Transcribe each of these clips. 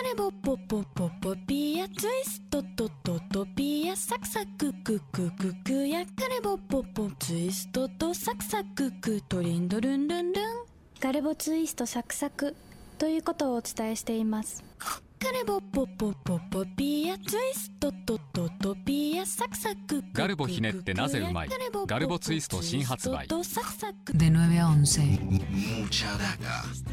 カレボポポポポピヤツイストトトトピヤサクサクククククヤカレボポポツイストとサクサククトリンドルンルンルンガレボツイストサクサクということをお伝えしていますカレボポポポポピヤツイストトトトピヤサクサクガルボひねってなぜうまいガルボツイスト新発売 De 9 a 11.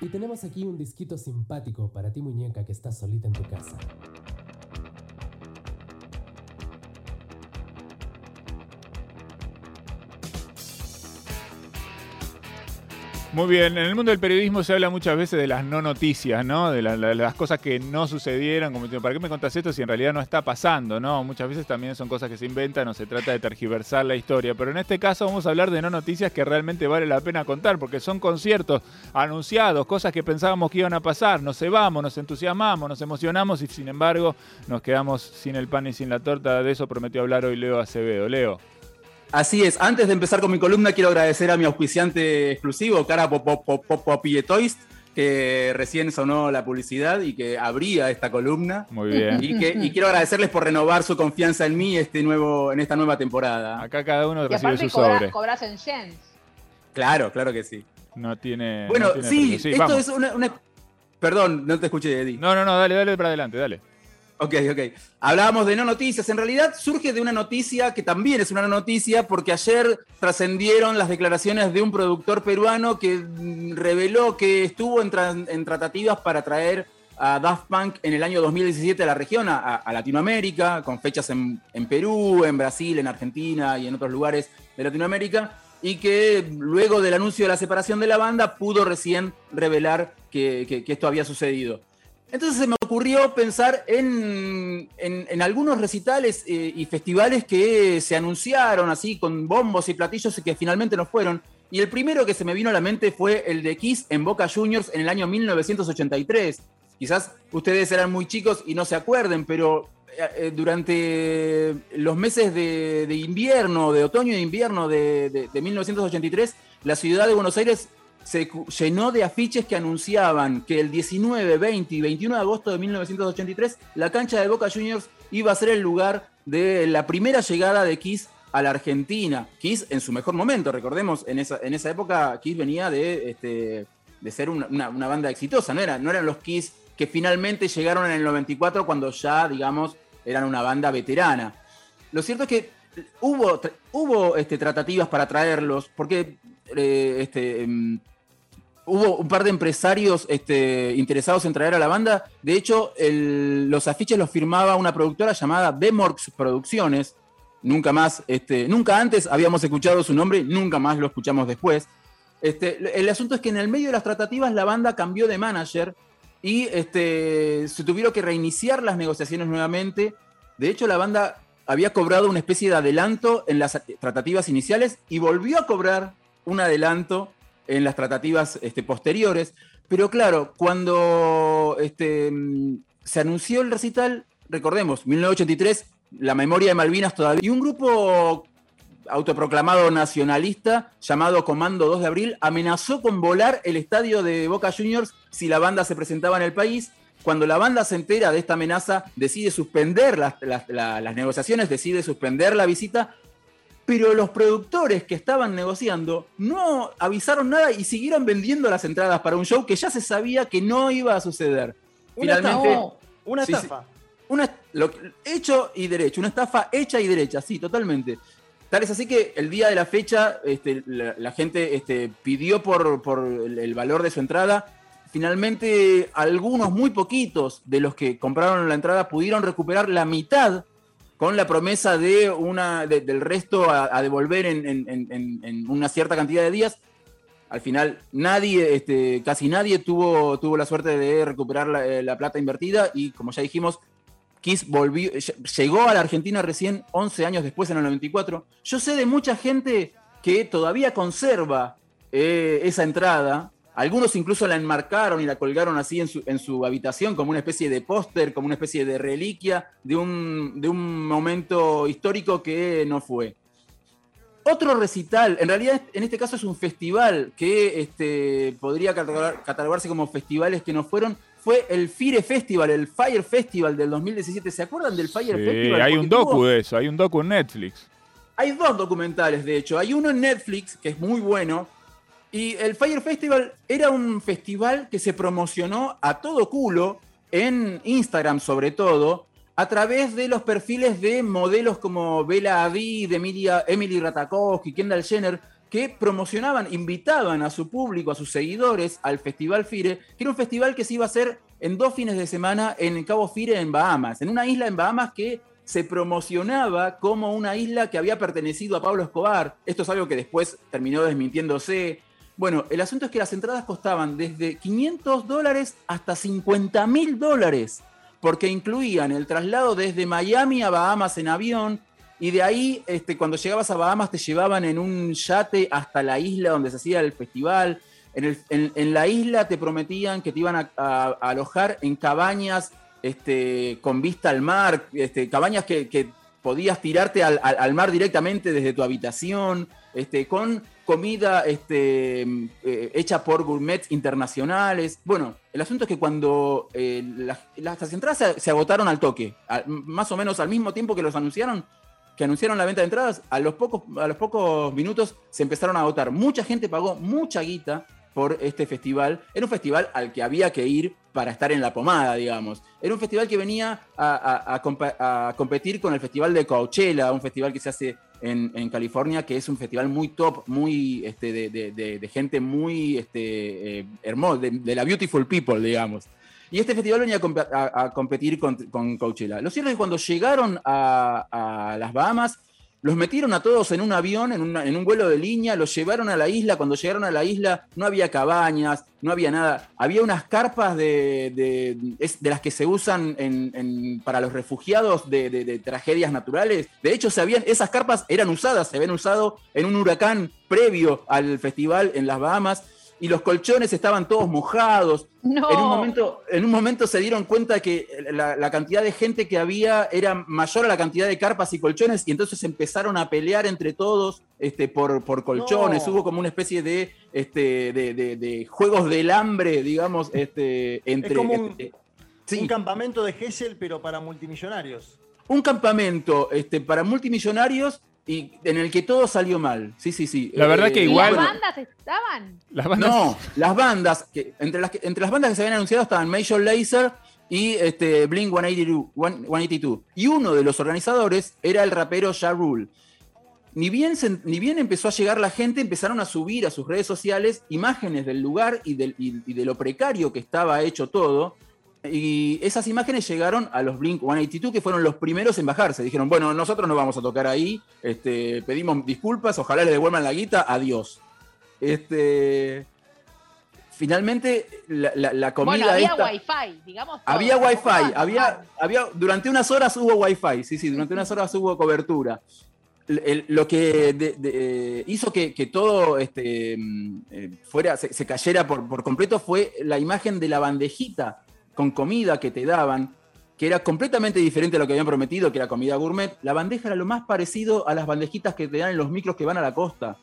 Y tenemos aquí un disquito simpático para ti muñeca que estás solita en tu casa. Muy bien, en el mundo del periodismo se habla muchas veces de las no noticias, ¿no? De la- la- las cosas que no sucedieron, como ¿para qué me contás esto si en realidad no está pasando, ¿no? Muchas veces también son cosas que se inventan o se trata de tergiversar la historia, pero en este caso vamos a hablar de no noticias que realmente vale la pena contar, porque son conciertos anunciados, cosas que pensábamos que iban a pasar, nos cebamos, nos entusiasmamos, nos emocionamos y sin embargo nos quedamos sin el pan y sin la torta, de eso prometió hablar hoy Leo Acevedo. Leo. Así es, antes de empezar con mi columna, quiero agradecer a mi auspiciante exclusivo, Cara Popopopopopilletoist, que recién sonó la publicidad y que abría esta columna. Muy bien. Y, que, y quiero agradecerles por renovar su confianza en mí este nuevo, en esta nueva temporada. Acá cada uno Y recibe su cobra- sobre. cobras en yens. Claro, claro que sí. No tiene. Bueno, no tiene sí, esto vamos. es una, una- Perdón, no te escuché, Eddie. No, no, no, dale, dale para adelante, dale. Ok, ok. Hablábamos de no noticias. En realidad surge de una noticia que también es una no noticia porque ayer trascendieron las declaraciones de un productor peruano que mm, reveló que estuvo en, en tratativas para traer a Daft Punk en el año 2017 a la región, a, Latinoamérica, con fechas en, Perú, en Brasil, en Argentina y en otros lugares de Latinoamérica, y que luego del anuncio de la separación de la banda pudo recién revelar que esto había sucedido. Entonces se me ocurrió pensar en, en- algunos recitales eh, y festivales que se anunciaron así con bombos y platillos y que finalmente no fueron. Y el primero que se me vino a la mente fue el de Kiss en Boca Juniors en el año 1983. Quizás ustedes eran muy chicos y no se acuerden, pero eh, eh, durante los meses de, de invierno, de otoño e invierno de, de- de 1983, la ciudad de Buenos Aires se llenó de afiches que anunciaban que el 19, 20 y 21 de agosto de 1983 la cancha de Boca Juniors iba a ser el lugar de la primera llegada de Kiss a la Argentina. Kiss en su mejor momento, recordemos, en esa, en esa época Kiss venía de, este, de ser una, banda exitosa, no, era, no eran los Kiss que finalmente llegaron en el 94 cuando ya, digamos, eran una banda veterana. Lo cierto es que hubo, hubo este, tratativas para traerlos, porque eh, este, em, hubo un par de empresarios este, interesados en traer a la banda. De hecho, los afiches los firmaba una productora llamada Bemorx Producciones. Nunca más, este, nunca antes habíamos escuchado su nombre, nunca más lo escuchamos después. Este, el asunto es que en el medio de las tratativas la banda cambió de manager y se tuvieron que reiniciar las negociaciones nuevamente. De hecho, la banda había cobrado una especie de adelanto en las tratativas iniciales y volvió a cobrar un adelanto en las tratativas este, posteriores. Pero claro, cuando este, se anunció el recital, recordemos, 1983, la memoria de Malvinas todavía, y un grupo autoproclamado nacionalista llamado Comando 2 de Abril amenazó con volar el estadio de Boca Juniors si la banda se presentaba en el país. Cuando la banda se entera de esta amenaza, decide suspender las, las- la- las negociaciones, decide suspender la visita, pero los productores que estaban negociando no avisaron nada y siguieron vendiendo las entradas para un show que ya se sabía que no iba a suceder. Una Finalmente, estafa. Una Sí, estafa. una, lo- hecho y derecho, una estafa hecha y derecha, sí, totalmente. Tal es así que el día de la fecha, este, la, la gente este, pidió por, por el, el valor de su entrada. Finalmente, algunos, muy poquitos de los que compraron la entrada pudieron recuperar la mitad con la promesa de una, de- del resto a, devolver en, una cierta cantidad de días. Al final, nadie, este, casi nadie tuvo, tuvo la suerte de recuperar la, eh, la plata invertida y, como ya dijimos, Kiss volvió, ll- llegó a la Argentina recién 11 años después, en el 94. Yo sé de mucha gente que todavía conserva eh, esa entrada. Algunos incluso la enmarcaron y la colgaron así en su, en su habitación como una especie de póster, como una especie de reliquia de un, de un momento histórico que no fue. Otro recital, en realidad en este caso es un festival que este, podría catalogar- catalogarse como festivales que no fueron, fue el Fire Festival, el Fire Festival del 2017. ¿Se acuerdan del Fire Sí, Festival? hay Porque un docu tuvo- de eso, hay un docu en Netflix. hay dos documentales, de hecho. Hay uno en Netflix, que es muy bueno. Y el Fire Festival era un festival que se promocionó a todo culo, en Instagram sobre todo, a través de los perfiles de modelos como Bella Hadid, Emilia, Emily Ratajkowski, Kendall Jenner, que promocionaban, invitaban a su público, a sus seguidores, al Festival Fire, que era un festival que se iba a hacer en dos fines de semana en Cabo Fire, en Bahamas, en una isla en Bahamas que se promocionaba como una isla que había pertenecido a Pablo Escobar. Esto es algo que después terminó desmintiéndose. Bueno, el asunto es que las entradas costaban desde 500 dólares hasta 50 mil dólares, porque incluían el traslado desde Miami a Bahamas en avión, y de ahí, este, cuando llegabas a Bahamas, te llevaban en un yate hasta la isla donde se hacía el festival. En, el- en- la isla te prometían que te iban a alojar en cabañas este, con vista al mar, este, cabañas que, que podías tirarte al, al- al mar directamente desde tu habitación, este, con comida este, eh, hecha por gourmets internacionales. Bueno, el asunto es que cuando eh, las, las entradas se, agotaron al toque, más o menos al mismo tiempo que los anunciaron, que anunciaron la venta de entradas, a los pocos, a los pocos minutos se empezaron a agotar. Mucha gente pagó mucha guita por este festival. Era un festival al que había que ir para estar en la pomada, digamos. Era un festival que venía a, a competir con el festival de Coachella, un festival que se hace en, en California, que es un festival muy top, muy este, de, de- de- de gente muy este, eh, hermosa, de, la beautiful people, digamos. Y este festival venía a, a- a competir con, con Coachella. Lo cierto es que cuando llegaron a, a las Bahamas, los metieron a todos en un avión, en, en un vuelo de línea, los llevaron a la isla. Cuando llegaron a la isla no había cabañas, no había nada. Había unas carpas de, de, de las que se usan para los refugiados de- de tragedias naturales. De hecho, se habían, esas carpas eran usadas, se habían usado en un huracán previo al festival en las Bahamas. Y los colchones estaban todos mojados. No. En un momento, en un momento se dieron cuenta que la, la cantidad de gente que había era mayor a la cantidad de carpas y colchones, y entonces empezaron a pelear entre todos este, por, por colchones. No. Hubo como una especie de, este, de, de- de juegos del hambre, digamos, este, entre. Es como un, este, sí. un campamento de Gessel, pero para multimillonarios. un campamento este, para multimillonarios y en el que todo salió mal. Sí, sí, sí. La verdad que ¿Y igual- las bandas estaban? Las bandas. No, las bandas, que, entre, las, que- entre las bandas que se habían anunciado estaban Major Lazer y este, Blink 182, 182. Y uno de los organizadores era el rapero Ja Rule. Ni bien, se- ni bien empezó a llegar la gente, empezaron a subir a sus redes sociales imágenes del lugar y, del- y- y de lo precario que estaba hecho todo. Y esas imágenes llegaron a los Blink 182, que fueron los primeros en bajarse. Dijeron, bueno, nosotros no vamos a tocar ahí, este, pedimos disculpas, ojalá les devuelvan la guita, adiós. Este, finalmente, la, la- la comida Bueno, había esta- wifi, digamos. todo. había wifi, había, había, durante unas horas hubo wifi, sí, sí, durante unas horas hubo cobertura. El- el- lo que de- de- hizo que, que todo este, mm, eh, fuera, se, se cayera por, por completo fue la imagen de la bandejita con comida que te daban, que era completamente diferente a lo que habían prometido, que era comida gourmet. La bandeja era lo más parecido a las bandejitas que te dan en los micros que van a la costa.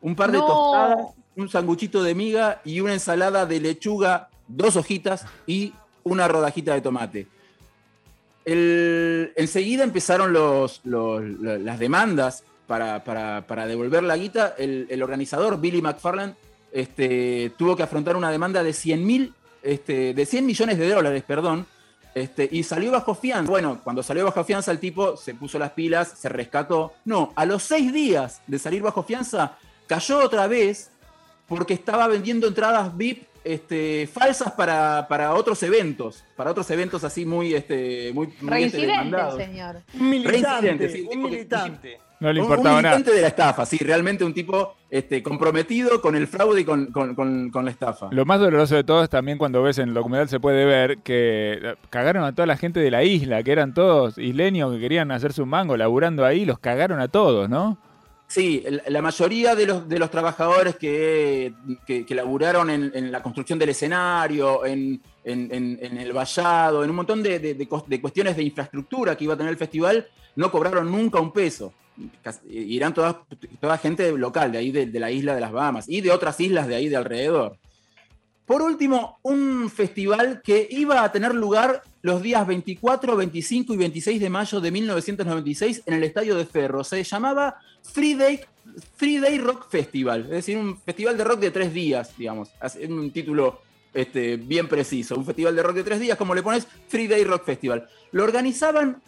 Un par de No. tostadas, un sanguchito de miga y una ensalada de lechuga, dos hojitas y una rodajita de tomate. El- enseguida empezaron los, los- lo- las demandas para, para- para devolver la guita. El, el organizador, Billy McFarland, este, tuvo que afrontar una demanda de 100 mil, este, de 100 millones de dólares, perdón, este, y salió bajo fianza. Bueno, cuando salió bajo fianza, el tipo se puso las pilas, se rescató. No, a los seis días de salir bajo fianza, cayó otra vez porque estaba vendiendo entradas VIP este, falsas para, para otros eventos, para otros eventos así muy, este, muy, muy este, Reincidente, demandados. señor. Un militante, sí, un militante. No le Un- importaba un nada. militante de la estafa, sí, realmente un tipo este, comprometido con el fraude y con, con- con- con la estafa. Lo más doloroso de todo es también cuando ves en el documental se puede ver que eh, cagaron a toda la gente de la isla, que eran todos isleños que querían hacerse un mango laburando ahí, los cagaron a todos, ¿no? Sí, la mayoría de los, de los trabajadores que, que, que laburaron en, en la construcción del escenario, en, en- el vallado, en un montón de, de cuestiones de infraestructura que iba a tener el festival, no cobraron nunca un peso. Irán todas, toda gente local de ahí, de, la isla de las Bahamas y de otras islas de ahí de alrededor. Por último, un festival que iba a tener lugar los días 24, 25 y 26 de mayo de 1996 en el estadio de Ferro. Se llamaba Free Day, Day Rock Festival, es decir, un festival de rock de tres días, digamos. Un título este, bien preciso. Un festival de rock de tres días, como le pones, Free Day Rock Festival. Lo organizaban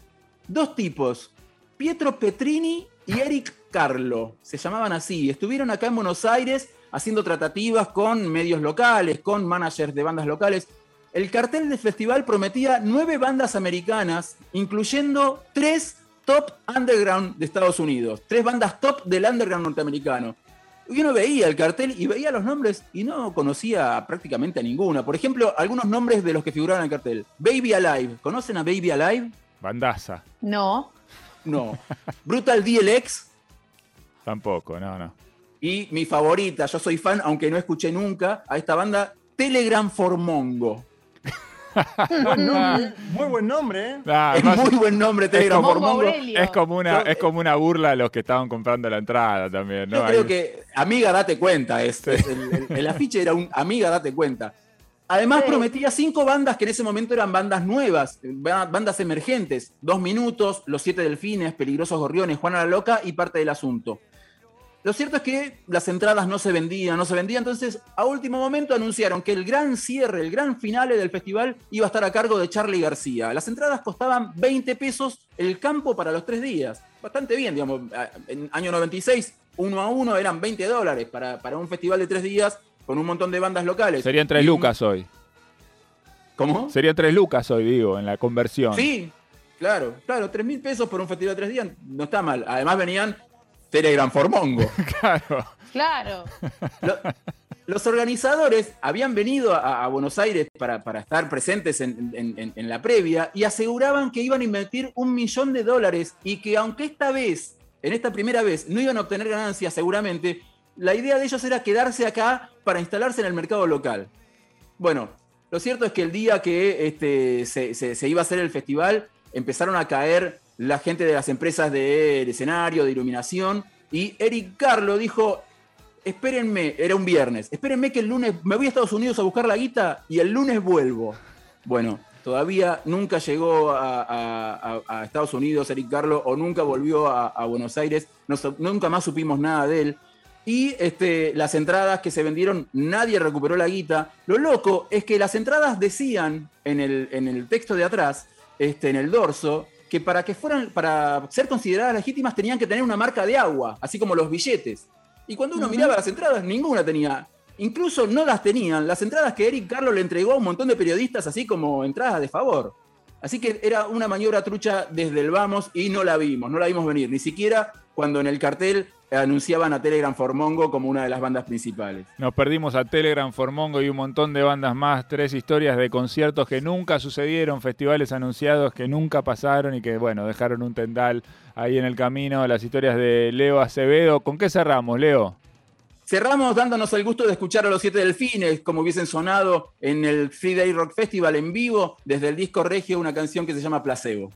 dos tipos, Pietro Petrini y Eric Carlo. Se llamaban así. Estuvieron acá en Buenos Aires haciendo tratativas con medios locales, con managers de bandas locales. El cartel del festival prometía nueve bandas americanas, incluyendo tres top underground de Estados Unidos, tres bandas top del underground norteamericano. Y uno veía el cartel y veía los nombres y no conocía prácticamente a ninguna. Por ejemplo, algunos nombres de los que figuraban en el cartel. Baby Alive. ¿Conocen a Baby Alive? Bandaza. No. No. Brutal DLX. Tampoco, no, no. Y mi favorita, yo soy fan, aunque no escuché nunca, a esta banda, Telegram for Mongo. Buen nombre, muy buen nombre, ¿eh? Ah, Es más- muy buen nombre, Telegram como- for Mongo es como una, Yo- es como una burla a los que estaban comprando la entrada también, ¿no? Yo creo Ahí- que, amiga, date cuenta. Es, es el, el- el afiche era un amiga, date cuenta. Además, Sí. prometía cinco bandas que en ese momento eran bandas nuevas, ba- bandas emergentes. Dos minutos, Los Siete Delfines, Peligrosos Gorriones, Juana la Loca y parte del asunto. Lo cierto es que las entradas no se vendían, no se vendían. Entonces, a último momento anunciaron que el gran cierre, el gran finale del festival iba a estar a cargo de Charlie García. Las entradas costaban 20 pesos el campo para los tres días. Bastante bien, digamos. En año 96, uno a uno eran 20 dólares para, para un festival de tres días con un montón de bandas locales. Serían tres Y un- lucas hoy. ¿Cómo? Serían tres lucas hoy, digo, en la conversión. Sí, claro, claro, 3 mil pesos por un festival de tres días no está mal. Además venían Telegram for Mongo. Claro. Claro. Lo- los organizadores habían venido a, a Buenos Aires para, para estar presentes en, en- en- en la previa y aseguraban que iban a invertir un millón de dólares y que aunque esta vez, en esta primera vez, no iban a obtener ganancias seguramente, la idea de ellos era quedarse acá para instalarse en el mercado local. Bueno, lo cierto es que el día que este, se, iba a hacer el festival, empezaron a caer la gente de las empresas de, de escenario, de iluminación, y Eric Carlo dijo, espérenme, era un viernes, espérenme que el lunes me voy a Estados Unidos a buscar la guita y el lunes vuelvo. Bueno, todavía nunca llegó a, Estados Unidos Eric Carlo o nunca volvió a, Buenos Aires, nunca más supimos nada de él. Y este, las entradas que se vendieron, nadie recuperó la guita. Lo loco es que las entradas decían en el, en el texto de atrás, este, en el dorso, que para que fueran, para ser consideradas legítimas tenían que tener una marca de agua, así como los billetes. Y cuando uno miraba las entradas, ninguna tenía. Incluso no las tenían. Las entradas que Eric Carlos le entregó a un montón de periodistas, así como entradas de favor. Así que era una maniobra trucha desde el vamos y no la vimos, no la vimos venir. Ni siquiera cuando en el cartel anunciaban a Telegram for Mongo como una de las bandas principales. Nos perdimos a Telegram, Formongo y un montón de bandas más. Tres historias de conciertos que nunca sucedieron, festivales anunciados que nunca pasaron y que, bueno, dejaron un tendal ahí en el camino. Las historias de Leo Acevedo. ¿Con qué cerramos, Leo? Cerramos dándonos el gusto de escuchar a los Siete Delfines, como hubiesen sonado en el Free Day Rock Festival en vivo, desde el disco Regio, una canción que se llama Placebo.